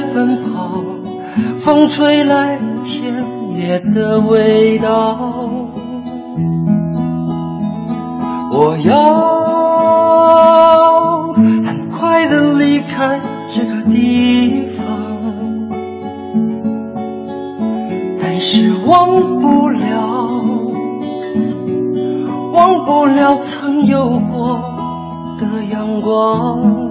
奔跑，风吹来田野的味道。我要很快的离开这个地方，但是忘不了。忘不了曾有过的阳光。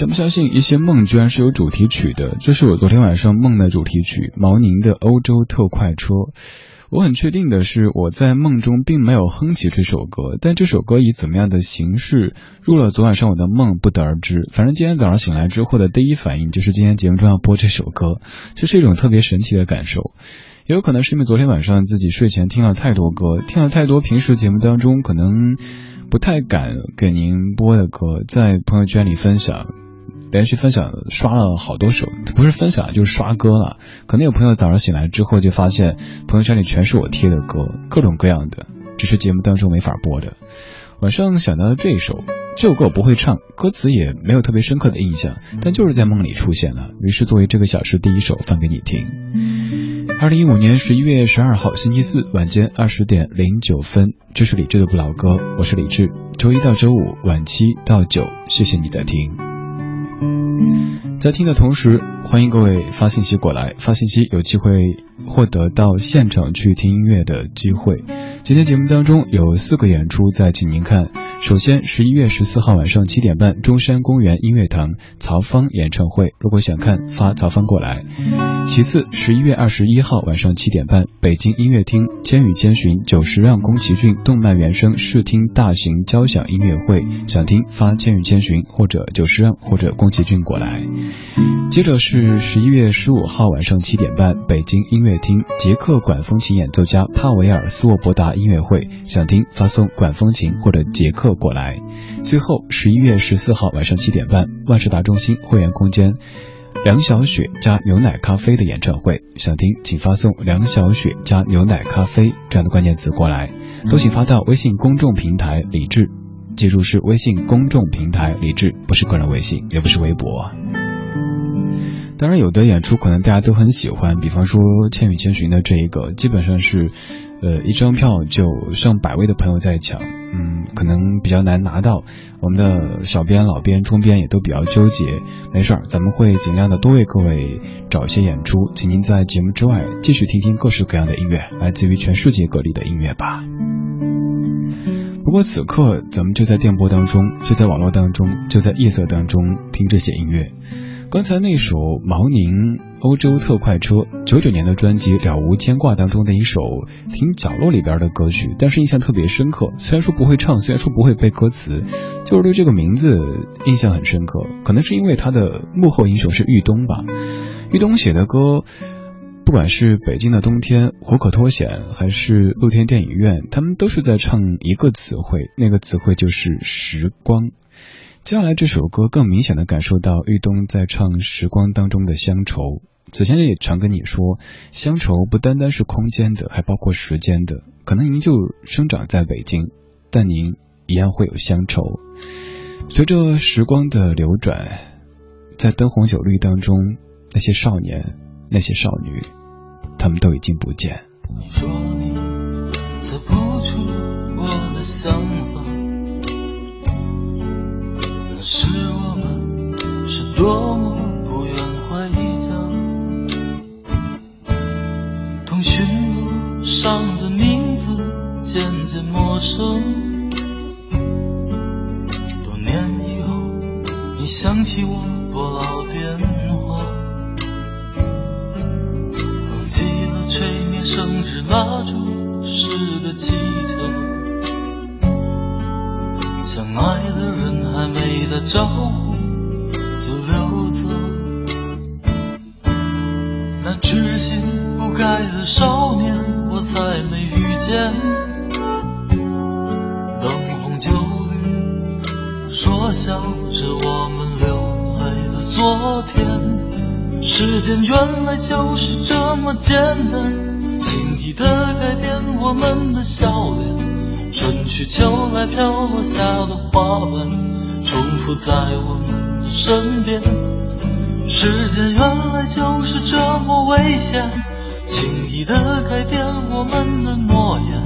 相不相信一些梦居然是有主题曲的？这是我昨天晚上梦的主题曲，毛宁的《欧洲特快车》。我很确定的是，我在梦中并没有哼起这首歌，但这首歌以怎么样的形式入了昨晚上我的梦，不得而知。反正今天早上醒来之后的第一反应就是今天节目中要播这首歌，这是一种特别神奇的感受。也有可能是因为昨天晚上自己睡前听了太多歌，听了太多平时节目当中可能不太敢给您播的歌，在朋友圈里分享。连续分享刷了好多首，不是分享就是刷歌了。可能有朋友早上醒来之后就发现朋友圈里全是我贴的歌，各种各样的，只是节目当中没法播的。晚上想到了这一首，这首歌我不会唱，歌词也没有特别深刻的印象，但就是在梦里出现了，于是作为这个小时第一首放给你听。二零一五年十一月十二号星期四晚间二十点零九分，这是李志的不老歌，我是李志，周一到周五晚七到九，谢谢你在听。在听的同时，欢迎各位发信息过来，发信息有机会获得到现场去听音乐的机会。今天节目当中有四个演出在，请您看。首先，十一月十四号晚上七点半，中山公园音乐堂曹芳演唱会。如果想看，发曹芳过来。其次，十一月二十一号晚上七点半，北京音乐厅《千与千寻》九十让宫崎骏动漫原声试听大型交响音乐会。想听发《千与千寻》或者九十让或者宫崎骏过来。接着是十一月十五号晚上七点半，北京音乐厅捷克管风琴演奏家帕维尔斯沃伯达音乐会。想听发送管风琴或者捷克。过来，最后十一月十四号晚上七点半，万事达中心会员空间，梁小雪加牛奶咖啡的演唱会，想听请发送梁小雪加牛奶咖啡这样的关键词过来，都请发到微信公众平台李智，记住是微信公众平台李智，不是个人微信，也不是微博。当然，有的演出可能大家都很喜欢，比方说《千与千寻》的这一个，基本上是，呃，一张票就上百位的朋友在抢，嗯，可能比较难拿到。我们的小编、老编、中编也都比较纠结。没事儿，咱们会尽量的多为各位找一些演出，请您在节目之外继续听听各式各样的音乐，来自于全世界各地的音乐吧。不过此刻咱们就在电波当中，就在网络当中，就在夜色当中听这些音乐。刚才那首毛宁《欧洲特快车》，九九年的专辑《了无牵挂》当中的一首听角落里边的歌曲，但是印象特别深刻。虽然说不会唱，虽然说不会背歌词，就是对这个名字印象很深刻。可能是因为他的幕后英雄是玉东吧。玉东写的歌，不管是北京的冬天、火可脱险，还是露天电影院，他们都是在唱一个词汇，那个词汇就是时光。接下来这首歌更明显的感受到玉东在唱时光当中的乡愁。子谦也常跟你说，乡愁不单单是空间的，还包括时间的。可能您就生长在北京，但您一样会有乡愁。随着时光的流转，在灯红酒绿当中，那些少年，那些少女，他们都已经不见。你说是我们是多么不愿回家，通讯录上的名字渐渐陌生。多年以后，你想起我拨老电话，忘记了吹灭生日蜡烛时的气球。相爱的人还没打招呼就溜走，那痴心不改的少年我再没遇见。灯红酒绿，说笑着我们流泪的昨天。时间原来就是这么简单，轻易的改变我们的笑脸。去秋来，飘落下的花瓣，重复在我们的身边。时间原来就是这么危险，轻易的改变我们的诺言，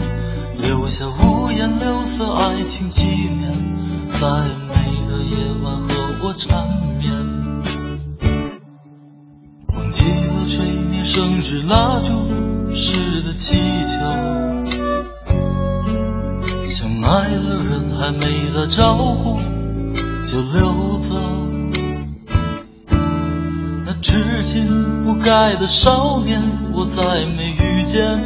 留下五颜六色爱情纪念，在每个夜晚和我缠绵。忘记了吹灭生日蜡烛时的气球。爱的人还没打招呼就溜走那痴心不改的少年我再没遇见。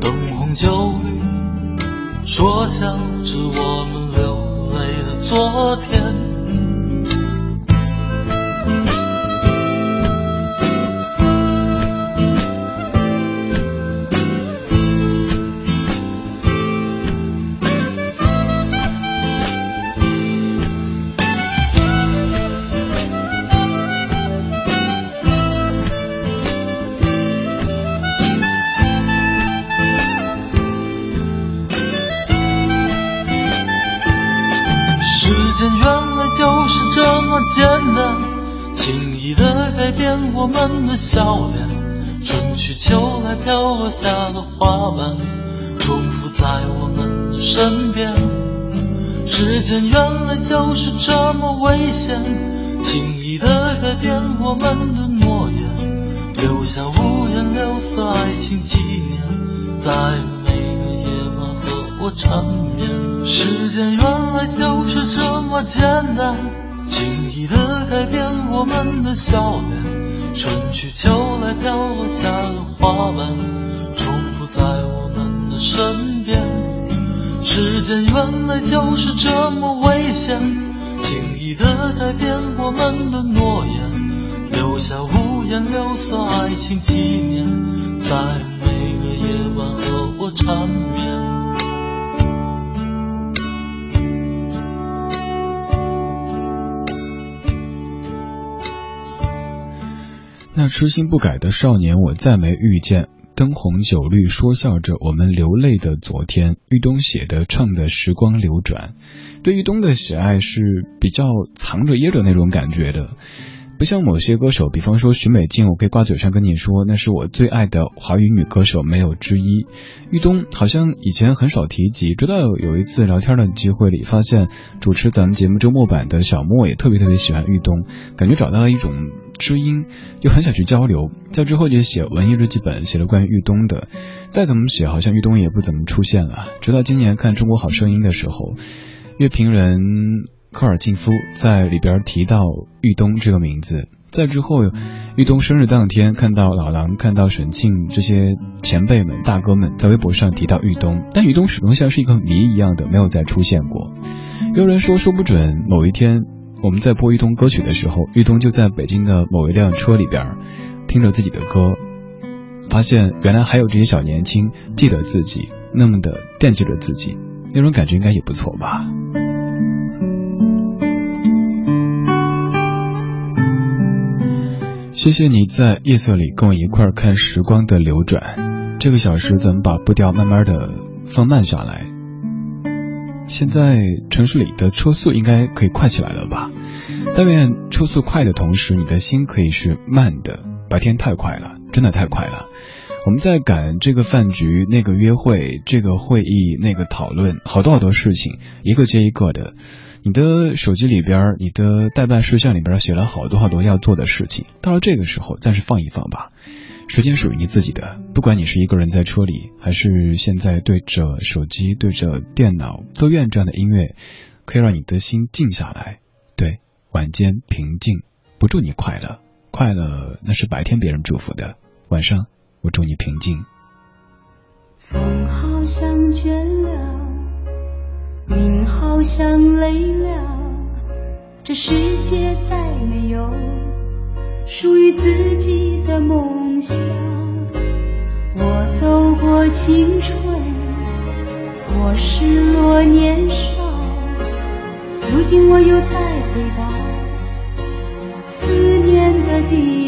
灯红酒绿说笑着我们流泪的昨天。我们的笑脸，春去秋来飘落下的花瓣，重复在我们的身边。时间原来就是这么危险，轻易的改变我们的诺言，留下五颜六色爱情纪念，在每个夜晚和我缠绵。时间原来就是这么简单，轻易的改变我们的笑脸。春去秋来，飘落下的花瓣，重复在我们的身边。时间原来就是这么危险，轻易的改变我们的诺言，留下五颜六色爱情纪念，在每个夜晚和我缠绵。那痴心不改的少年，我再没遇见。灯红酒绿，说笑着我们流泪的昨天。玉东写的唱的时光流转，对玉东的喜爱是比较藏着掖着那种感觉的。不像某些歌手，比方说许美静，我可以挂嘴上跟你说，那是我最爱的华语女歌手，没有之一。玉东好像以前很少提及，直到有一次聊天的机会里，发现主持咱们节目周末版的小莫也特别特别喜欢玉东，感觉找到了一种知音，就很想去交流。在之后就写文艺日记本，写了关于玉东的，再怎么写，好像玉东也不怎么出现了。直到今年看《中国好声音》的时候，乐评人。科尔沁夫在里边提到玉东这个名字，在之后，玉东生日当天看到老狼、看到沈庆这些前辈们、大哥们在微博上提到玉东，但玉东始终像是一个谜一样的没有再出现过。有人说，说不准某一天我们在播玉东歌曲的时候，玉东就在北京的某一辆车里边听着自己的歌，发现原来还有这些小年轻记得自己，那么的惦记着自己，那种感觉应该也不错吧。谢谢你在夜色里跟我一块看时光的流转。这个小时咱们把步调慢慢的放慢下来。现在城市里的车速应该可以快起来了吧？但愿车速快的同时，你的心可以是慢的。白天太快了，真的太快了。我们在赶这个饭局、那个约会、这个会议、那个讨论，好多好多事情，一个接一个的。你的手机里边，你的代办事项里边写了好多好多要做的事情，到了这个时候，暂时放一放吧。时间属于你自己的，不管你是一个人在车里，还是现在对着手机、对着电脑，都愿这样的音乐可以让你的心静下来。对，晚间平静，不祝你快乐，快乐那是白天别人祝福的，晚上我祝你平静。风好像倦了。云好像累了，这世界再没有属于自己的梦想。我走过青春，我失落年少，如今我又再回到思念的地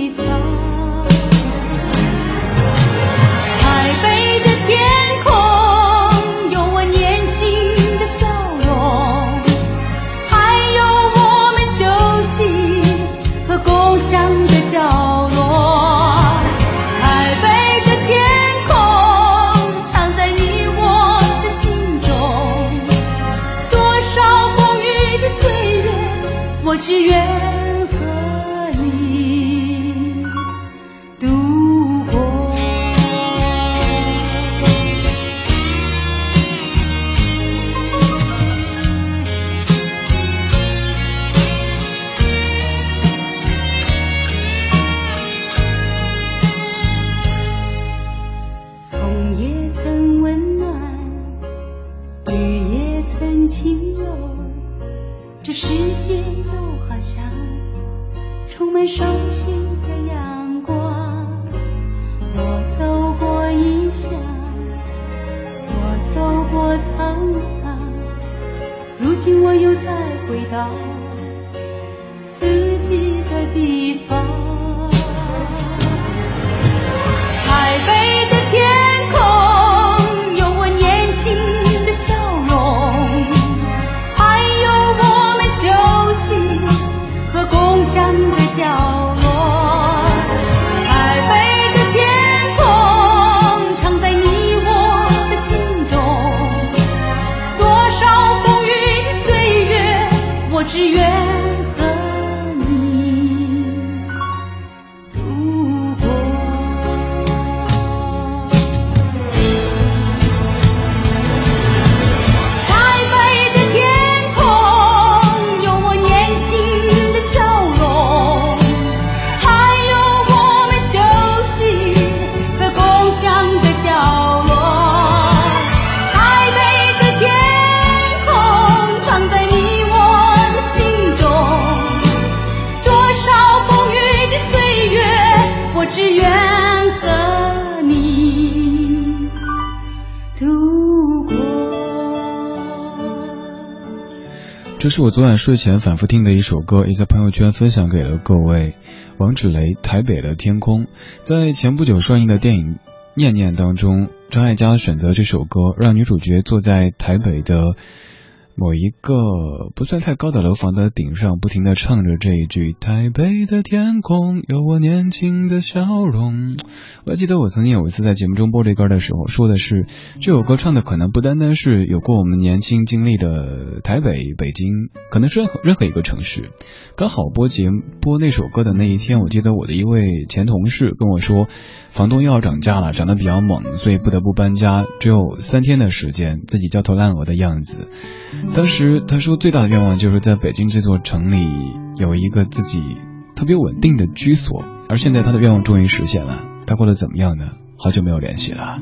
是我昨晚睡前反复听的一首歌，也在朋友圈分享给了各位。王芷蕾《台北的天空》在前不久上映的电影《念念》当中，张艾嘉选择这首歌，让女主角坐在台北的。某一个不算太高的楼房的顶上，不停的唱着这一句：“台北的天空有我年轻的笑容。”我还记得我曾经有一次在节目中播这歌的时候，说的是这首歌唱的可能不单单是有过我们年轻经历的台北、北京，可能是任何任何一个城市。刚好播节播那首歌的那一天，我记得我的一位前同事跟我说，房东又要涨价了，涨得比较猛，所以不得不搬家，只有三天的时间，自己焦头烂额的样子。当时他说最大的愿望就是在北京这座城里有一个自己特别稳定的居所，而现在他的愿望终于实现了。他过得怎么样呢？好久没有联系了。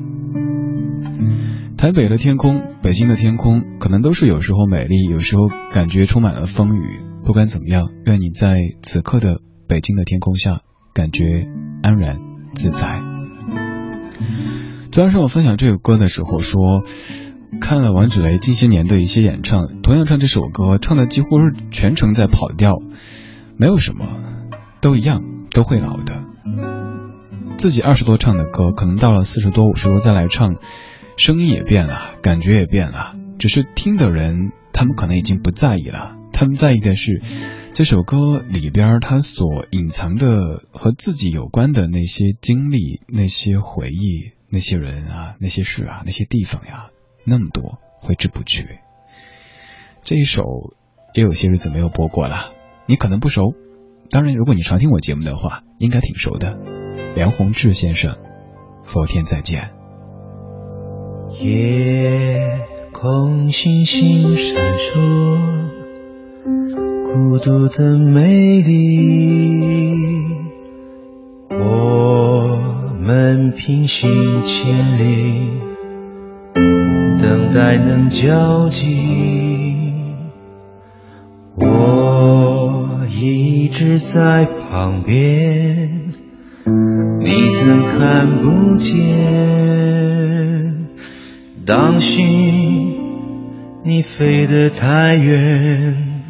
台北的天空，北京的天空，可能都是有时候美丽，有时候感觉充满了风雨。不管怎么样，愿你在此刻的北京的天空下感觉安然自在。昨天上我分享这首歌的时候说。看了王芷雷近些年的一些演唱，同样唱这首歌，唱的几乎是全程在跑调，没有什么，都一样，都会老的。自己二十多唱的歌，可能到了四十多、五十多再来唱，声音也变了，感觉也变了。只是听的人，他们可能已经不在意了，他们在意的是这首歌里边他所隐藏的和自己有关的那些经历、那些回忆、那些人啊、那些事啊、那些地方呀。那么多挥之不去。这一首也有些日子没有播过了，你可能不熟。当然，如果你常听我节目的话，应该挺熟的。梁鸿志先生，昨天再见。夜空星星闪烁，孤独的美丽。我们平行千里。等待能交集，我一直在旁边，你怎看不见？当心，你飞得太远，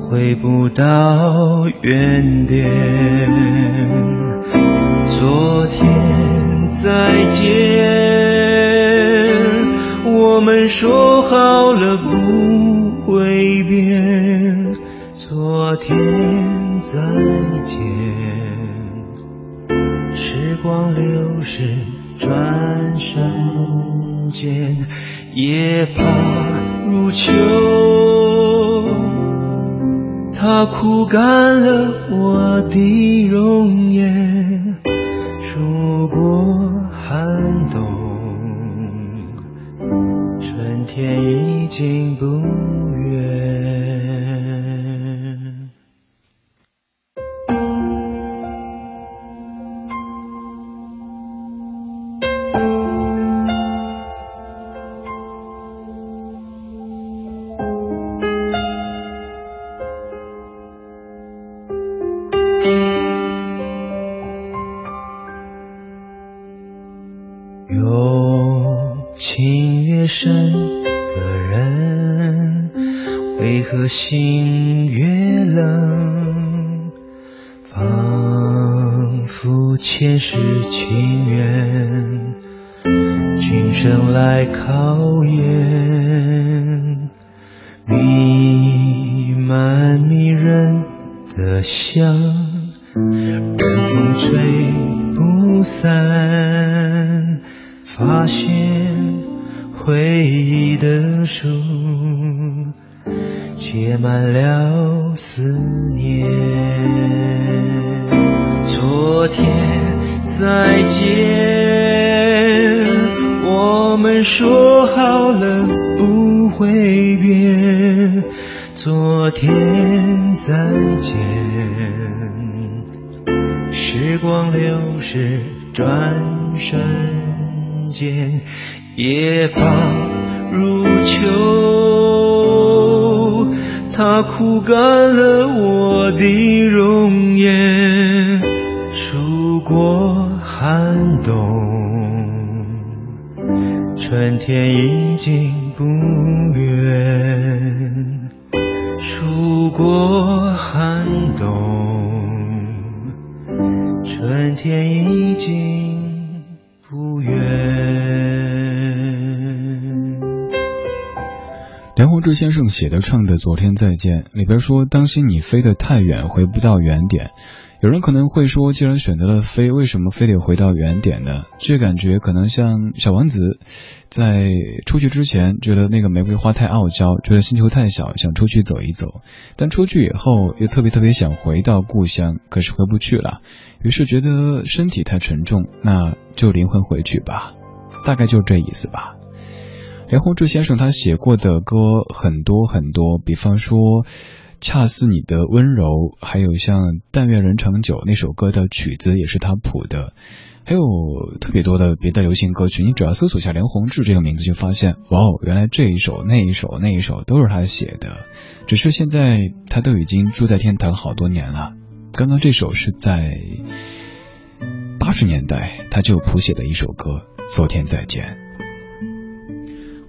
回不到原点。昨天再见。我们说好了不会变，昨天再见。时光流逝，转瞬间，夜爬如秋，它枯干了我的容颜，数过寒冬。天已经不远。有情越深为何心越冷？仿佛前世情缘，今生来考验。弥漫迷人的香，写满了思念。昨天再见，我们说好了不会变。昨天再见，时光流逝，转瞬。间，夜밤如秋，它枯干了我的容颜，数过寒冬，春天已经不远，数过寒冬，春天已经。不远。梁鸿志先生写的唱的《昨天再见》里边说：“当心你飞得太远，回不到原点。”有人可能会说，既然选择了飞，为什么非得回到原点呢？这感觉可能像小王子，在出去之前觉得那个玫瑰花太傲娇，觉得星球太小，想出去走一走。但出去以后又特别特别想回到故乡，可是回不去了。于是觉得身体太沉重，那就灵魂回去吧，大概就这意思吧。梁鸿志先生他写过的歌很多很多，比方说《恰似你的温柔》，还有像《但愿人长久》那首歌的曲子也是他谱的，还有特别多的别的流行歌曲。你只要搜索一下梁鸿志这个名字，就发现哇哦，原来这一首、那一首、那一首都是他写的。只是现在他都已经住在天堂好多年了。刚刚这首是在八十年代他就谱写的一首歌《昨天再见》。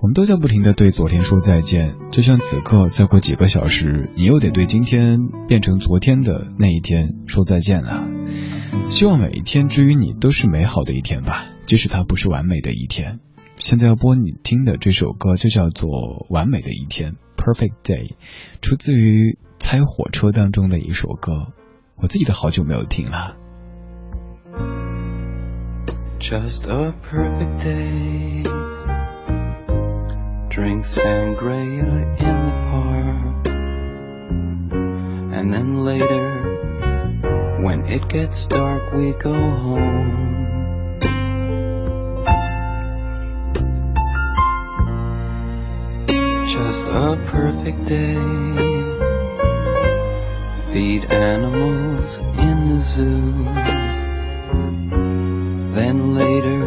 我们都在不停的对昨天说再见，就像此刻再过几个小时，你又得对今天变成昨天的那一天说再见了。希望每一天之于你都是美好的一天吧，即使它不是完美的一天。现在要播你听的这首歌就叫做《完美的一天》（Perfect Day），出自于《猜火车》当中的一首歌。我自己都好久没有听了。Just a perfect day. Drink sangria in the park. And then later, when it gets dark, we go home. Just a perfect day feed animals in the zoo. Then later,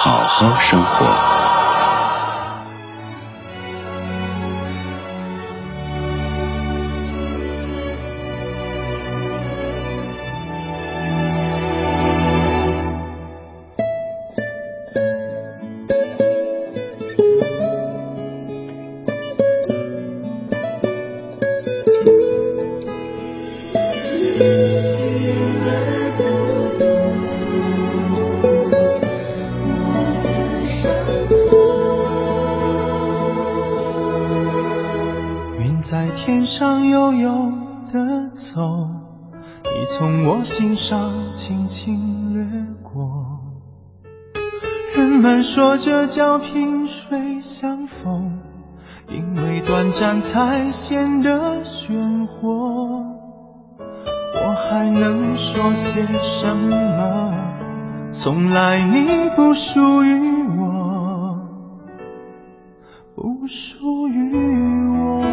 好好生活。相逢，因为短暂才显得鲜活。我还能说些什么？从来你不属于我，不属于我。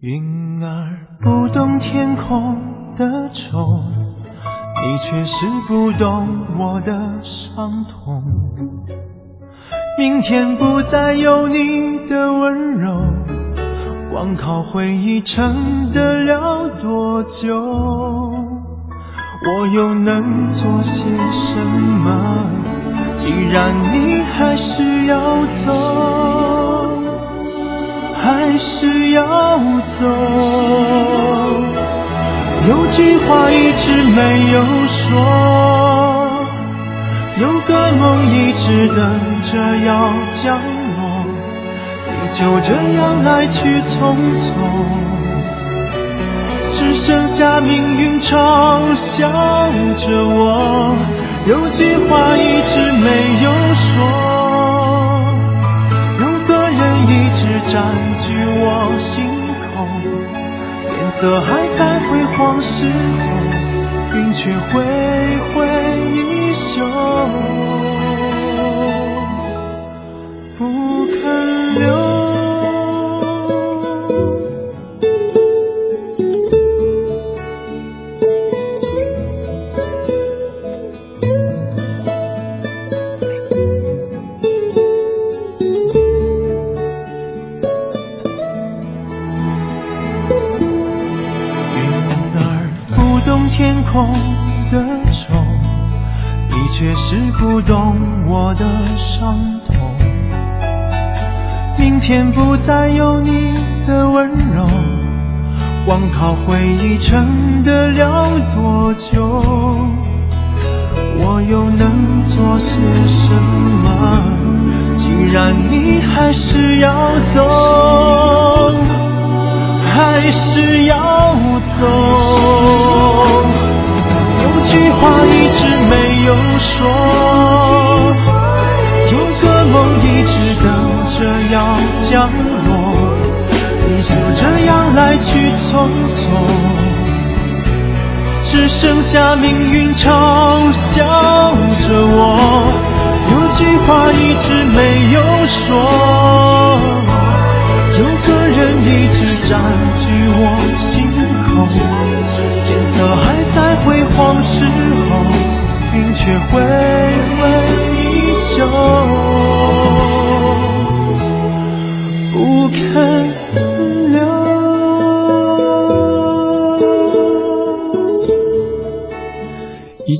云儿不懂天空。的愁，你却是不懂我的伤痛。明天不再有你的温柔，光靠回忆撑得了多久？我又能做些什么？既然你还是要走，还是要走。有句话一直没有说，有个梦一直等着要降落，你就这样来去匆匆，只剩下命运嘲笑着我。有句话一直没有说，有个人一直占据我心。色还在辉煌时候，云却挥挥衣袖，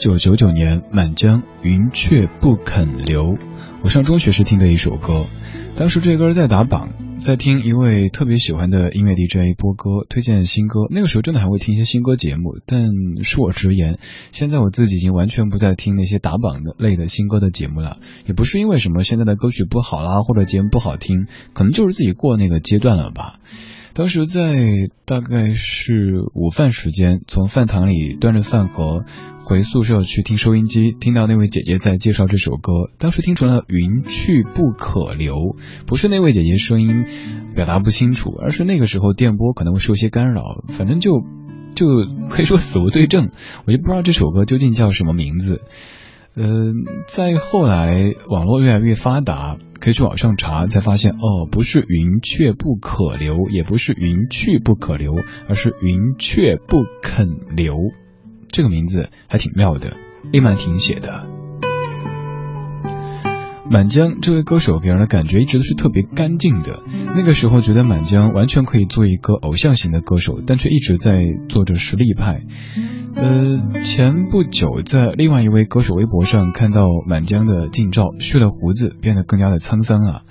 九九九年，《满江》云却不肯留。我上中学时听的一首歌，当时这歌在打榜。在听一位特别喜欢的音乐 DJ 播歌，推荐新歌。那个时候真的还会听一些新歌节目，但恕我直言，现在我自己已经完全不再听那些打榜的类的新歌的节目了。也不是因为什么现在的歌曲不好啦，或者节目不好听，可能就是自己过那个阶段了吧。当时在大概是午饭时间，从饭堂里端着饭盒回宿舍去听收音机，听到那位姐姐在介绍这首歌，当时听成了“云去不可留”，不是那位姐姐声音表达不清楚，而是那个时候电波可能会受些干扰，反正就就可以说死无对证。我就不知道这首歌究竟叫什么名字。嗯，再后来网络越来越发达，可以去网上查，才发现哦，不是云雀不可留，也不是云去不可留，而是云雀不肯留。这个名字还挺妙的，丽曼婷写的。满江这位歌手给人的感觉一直都是特别干净的。那个时候觉得满江完全可以做一个偶像型的歌手，但却一直在做着实力派。呃，前不久在另外一位歌手微博上看到满江的近照，蓄了胡子，变得更加的沧桑啊。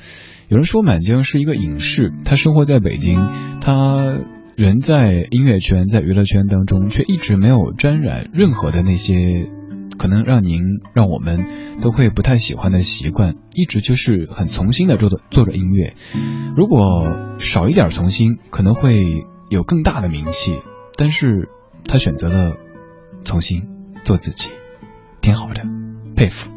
有人说满江是一个隐士，他生活在北京，他人在音乐圈，在娱乐圈当中，却一直没有沾染任何的那些。可能让您让我们都会不太喜欢的习惯，一直就是很从心的做的做着音乐。如果少一点从心，可能会有更大的名气。但是他选择了从心做自己，挺好的，佩服。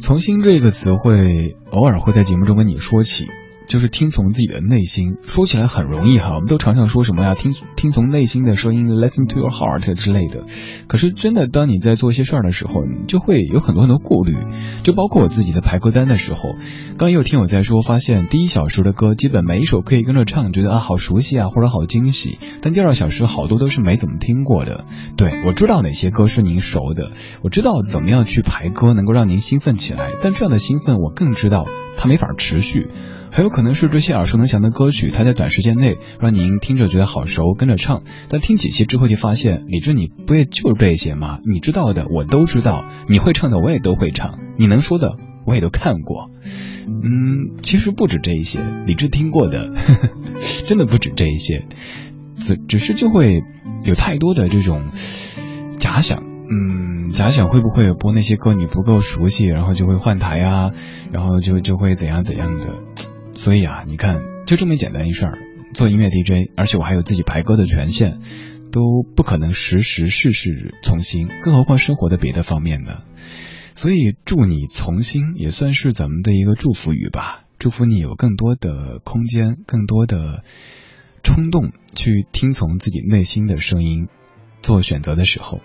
从心这个词汇，偶尔会在节目中跟你说起。就是听从自己的内心，说起来很容易哈，我们都常常说什么呀，听听从内心的声音，listen to your heart 之类的。可是真的，当你在做一些事儿的时候，你就会有很多很多顾虑，就包括我自己在排歌单的时候。刚也有听友在说，发现第一小时的歌基本每一首可以跟着唱，觉得啊好熟悉啊，或者好惊喜。但第二小时好多都是没怎么听过的。对我知道哪些歌是您熟的，我知道怎么样去排歌能够让您兴奋起来，但这样的兴奋我更知道它没法持续。很有可能是这些耳熟能详的歌曲，它在短时间内让您听着觉得好熟，跟着唱。但听几期之后就发现，李志你不也就是这些吗？你知道的我都知道，你会唱的我也都会唱，你能说的我也都看过。嗯，其实不止这一些，李志听过的 真的不止这一些，只只是就会有太多的这种假想。嗯，假想会不会播那些歌你不够熟悉，然后就会换台啊，然后就就会怎样怎样的。所以啊，你看，就这么简单一事儿，做音乐 DJ，而且我还有自己排歌的权限，都不可能时时事事从心，更何况生活的别的方面呢？所以祝你从心，也算是咱们的一个祝福语吧。祝福你有更多的空间，更多的冲动，去听从自己内心的声音，做选择的时候。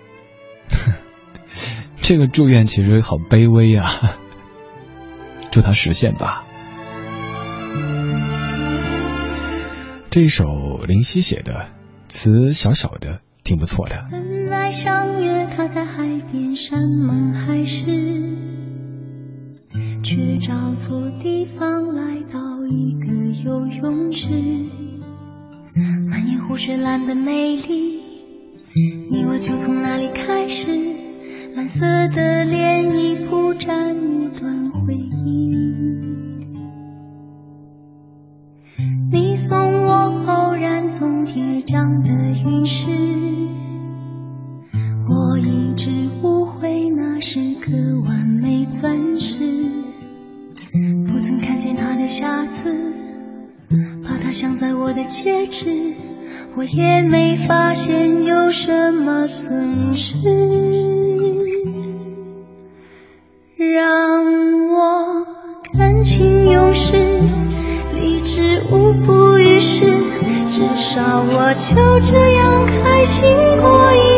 这个祝愿其实好卑微啊，祝它实现吧。这一首林夕写的词小小的，挺不错的。本来相约他在海边山盟海誓，却找错地方来到一个游泳池。满眼湖水蓝的美丽，你我就从那里开始。蓝色的涟漪铺展一段回忆。送我浩然从天而降的陨石，我一直误会那是颗完美钻石，不曾看见它的瑕疵，把它镶在我的戒指，我也没发现有什么损失，让我感情用事。一直无补于事，至少我就这样开心过一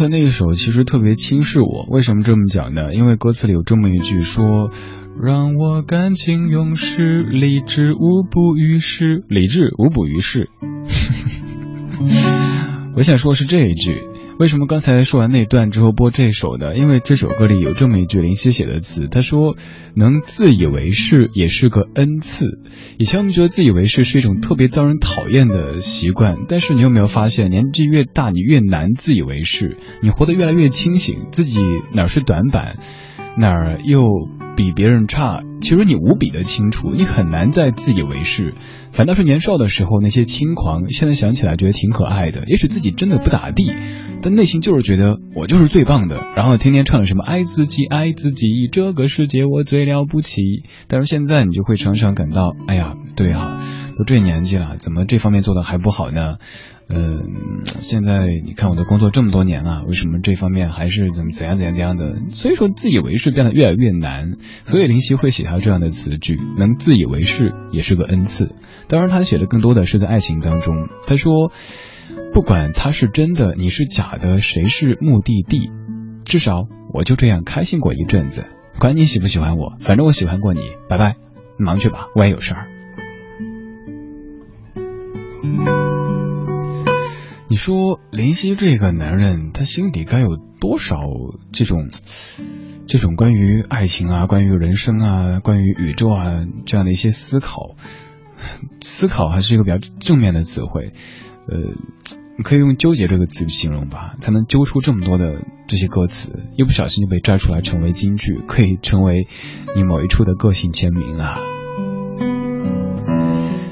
才那一首其实特别轻视我，为什么这么讲呢？因为歌词里有这么一句说：“让我感情用事，理智无补于事，理智无补于事。”我想说是这一句。为什么刚才说完那段之后播这首的？因为这首歌里有这么一句林夕写的词，他说：“能自以为是也是个恩赐。”以前我们觉得自以为是是一种特别遭人讨厌的习惯，但是你有没有发现，年纪越大，你越难自以为是，你活得越来越清醒，自己哪是短板，哪儿又比别人差，其实你无比的清楚，你很难再自以为是。反倒是年少的时候那些轻狂，现在想起来觉得挺可爱的。也许自己真的不咋地，但内心就是觉得我就是最棒的。然后天天唱什么爱自己，爱自己，这个世界我最了不起。但是现在你就会常常感到，哎呀，对啊，都这年纪了，怎么这方面做的还不好呢？嗯，现在你看我的工作这么多年了，为什么这方面还是怎么怎样怎样怎样的？所以说自以为是变得越来越难。所以林夕会写下这样的词句，能自以为是也是个恩赐。当然，他写的更多的是在爱情当中。他说，不管他是真的，你是假的，谁是目的地，至少我就这样开心过一阵子。管你喜不喜欢我，反正我喜欢过你。拜拜，忙去吧，我也有事儿。你说林夕这个男人，他心底该有多少这种 这种关于爱情啊、关于人生啊、关于宇宙啊这样的一些思考？思考还是一个比较正面的词汇，呃，你可以用纠结这个词去形容吧，才能揪出这么多的这些歌词，一不小心就被摘出来成为金句，可以成为你某一处的个性签名啊。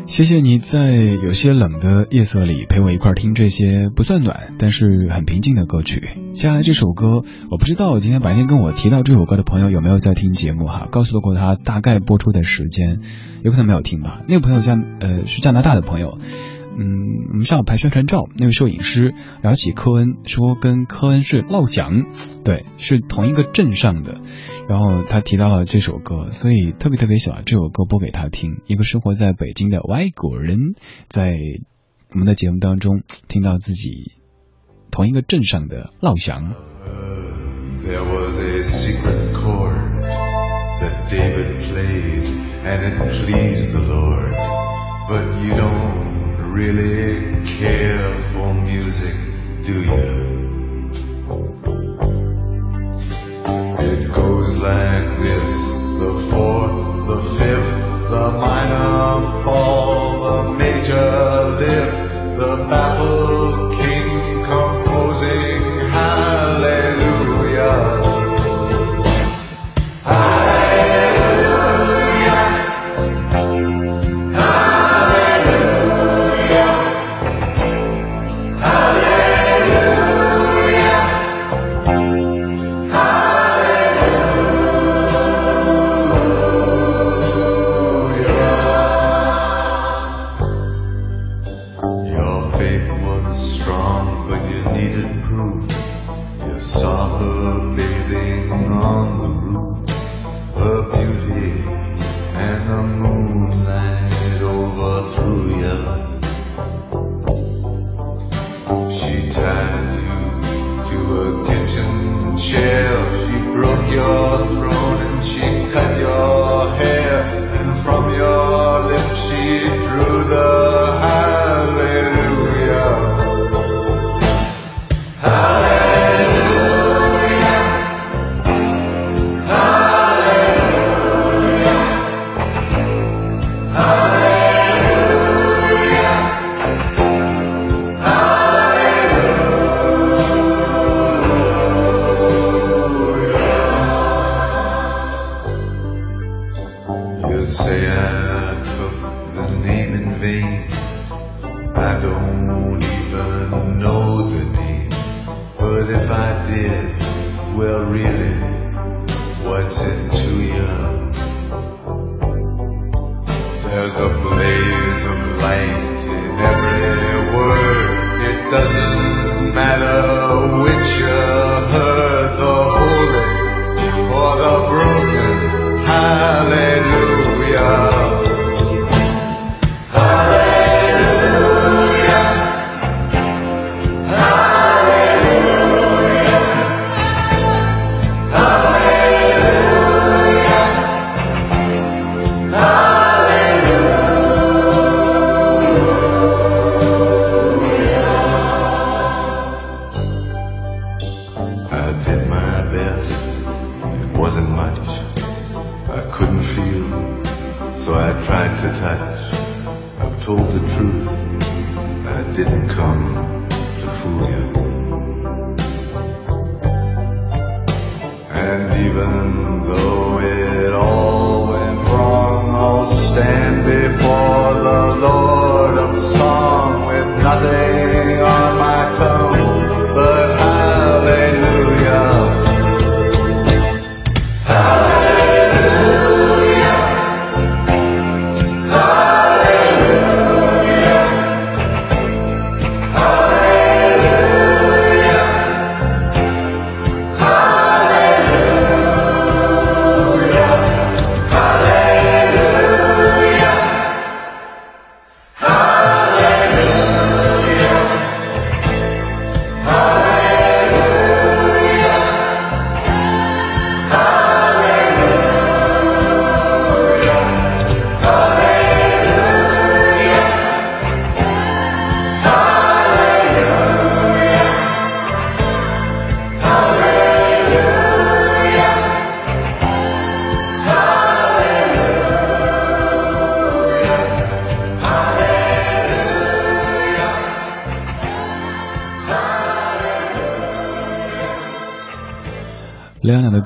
谢谢你在有些冷的夜色里陪我一块听这些不算暖，但是很平静的歌曲。接下来这首歌，我不知道今天白天跟我提到这首歌的朋友有没有在听节目哈，告诉过他大概播出的时间，有可能没有听吧。那个朋友加呃是加拿大的朋友。嗯，我们上午拍宣传照，那位摄影师聊起科恩，说跟科恩是老乡，对，是同一个镇上的。然后他提到了这首歌，所以特别特别喜欢这首歌，播给他听。一个生活在北京的外国人，在我们的节目当中听到自己同一个镇上的老乡。Like this. The fourth, the fifth, the minor fall, the major lift, the baffled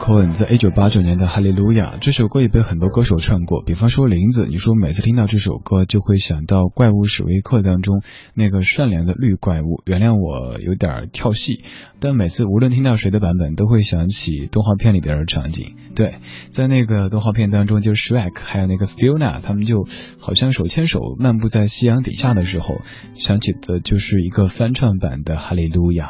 Cohen 在一九八九年的《哈利路亚》这首歌也被很多歌手唱过，比方说林子，你说每次听到这首歌就会想到《怪物史维克》当中那个善良的绿怪物。原谅我有点跳戏，但每次无论听到谁的版本，都会想起动画片里边的场景。对，在那个动画片当中，就是 Shrek 还有那个 Fiona，他们就好像手牵手漫步在夕阳底下的时候，想起的就是一个翻唱版的《哈利路亚》。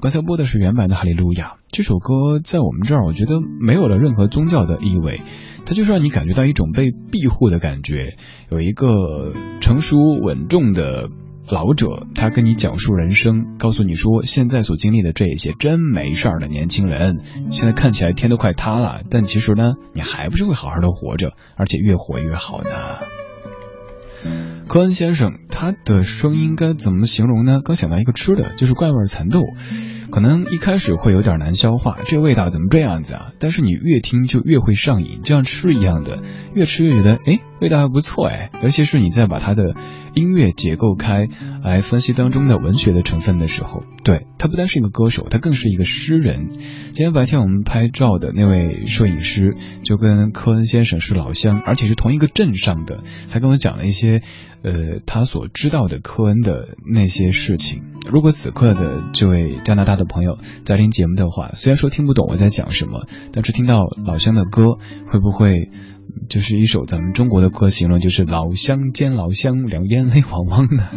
刚才播的是原版的《哈利路亚》。这首歌在我们这儿，我觉得没有了任何宗教的意味，它就是让你感觉到一种被庇护的感觉。有一个成熟稳重的老者，他跟你讲述人生，告诉你说现在所经历的这一些真没事儿的年轻人，现在看起来天都快塌了，但其实呢，你还不是会好好的活着，而且越活越好呢。科恩先生，他的声音该怎么形容呢？刚想到一个吃的，就是怪味蚕豆。可能一开始会有点难消化，这味道怎么这样子啊？但是你越听就越会上瘾，就像吃一样的，越吃越觉得哎，味道还不错哎。尤其是你在把它的音乐结构开来分析当中的文学的成分的时候，对他不单是一个歌手，他更是一个诗人。今天白天我们拍照的那位摄影师就跟科恩先生是老乡，而且是同一个镇上的，还跟我讲了一些呃他所知道的科恩的那些事情。如果此刻的这位加拿大的朋友在听节目的话，虽然说听不懂我在讲什么，但是听到老乡的歌，会不会就是一首咱们中国的歌，形容就是老乡见老乡，两眼泪汪汪的？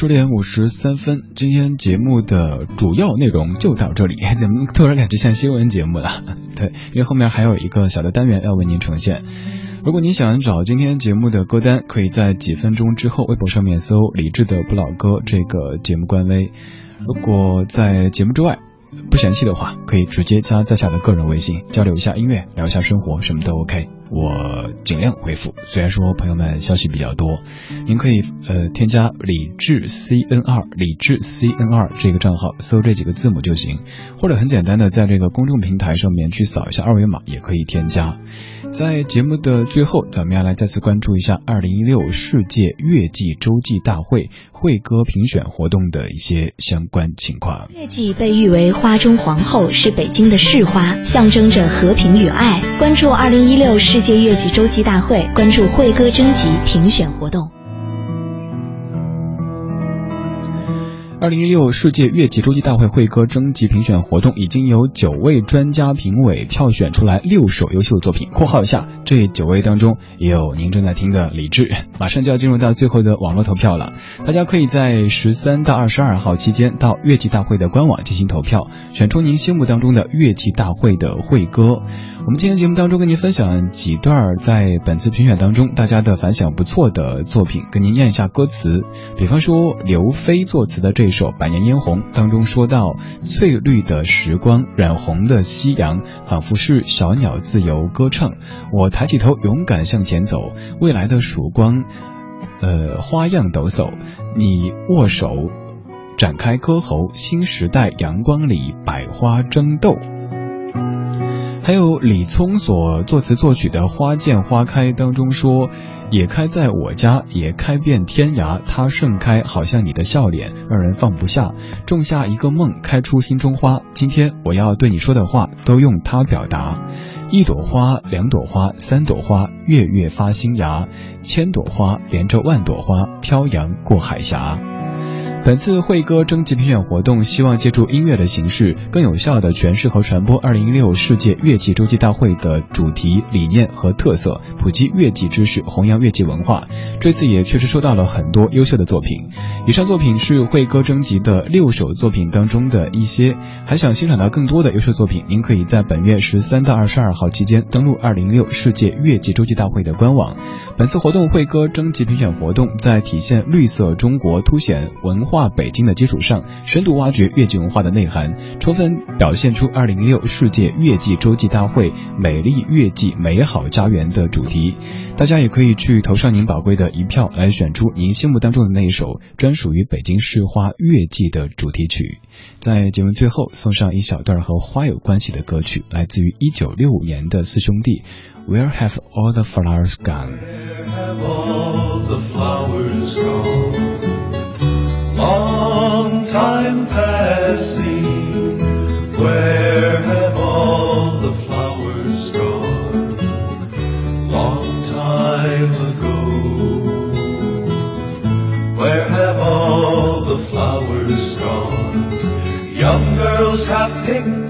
十点五十三分，今天节目的主要内容就到这里。怎么突然感觉像新闻节目了？对，因为后面还有一个小的单元要为您呈现。如果您想找今天节目的歌单，可以在几分钟之后微博上面搜“理智的不老歌”这个节目官微。如果在节目之外不嫌弃的话，可以直接加在下的个人微信交流一下音乐，聊一下生活，什么都 OK。我尽量回复，虽然说朋友们消息比较多，您可以呃添加李智 C N 二李智 C N 二这个账号，搜这几个字母就行，或者很简单的在这个公众平台上面去扫一下二维码也可以添加。在节目的最后，咱们要来再次关注一下二零一六世界乐季洲际大会会歌评选活动的一些相关情况。月季被誉为花中皇后，是北京的市花，象征着和平与爱。关注二零一六世界月季周记大会，关注会歌征集评选活动。二零一六世界乐器洲际大会会歌征集评选活动已经有九位专家评委票选出来六首优秀作品（括号下，这九位当中也有您正在听的李志）。马上就要进入到最后的网络投票了，大家可以在十三到二十二号期间到乐器大会的官网进行投票，选出您心目当中的乐器大会的会歌。我们今天节目当中跟您分享几段在本次评选当中大家的反响不错的作品，跟您念一下歌词。比方说刘飞作词的这首《百年嫣红》当中说到：“翠绿的时光，染红的夕阳，仿佛是小鸟自由歌唱。我抬起头，勇敢向前走，未来的曙光，呃，花样抖擞。你握手，展开歌喉，新时代阳光里，百花争斗。”还有李聪所作词作曲的《花见花开》当中说，也开在我家，也开遍天涯。它盛开，好像你的笑脸，让人放不下。种下一个梦，开出心中花。今天我要对你说的话，都用它表达。一朵花，两朵花，三朵花，月月发新芽。千朵花连着万朵花，飘扬过海峡。本次会歌征集评选活动，希望借助音乐的形式，更有效地诠释和传播2016世界乐器洲际大会的主题、理念和特色，普及乐器知识，弘扬乐器文化。这次也确实收到了很多优秀的作品。以上作品是会歌征集的六首作品当中的一些，还想欣赏到更多的优秀作品，您可以在本月十三到二十二号期间登录2016世界乐器洲际大会的官网。本次活动会歌征集评选活动，在体现绿色中国、凸显文化。化北京的基础上，深度挖掘月季文化的内涵，充分表现出二零一六世界月季洲际大会“美丽月季，美好家园”的主题。大家也可以去投上您宝贵的一票，来选出您心目当中的那一首专属于北京市花月季的主题曲。在节目最后，送上一小段和花有关系的歌曲，来自于一九六五年的四兄弟。Where have all the flowers gone? Where have all the flowers gone? Time passing, where have all the flowers gone? Long time ago, where have all the flowers gone? Young girls have pink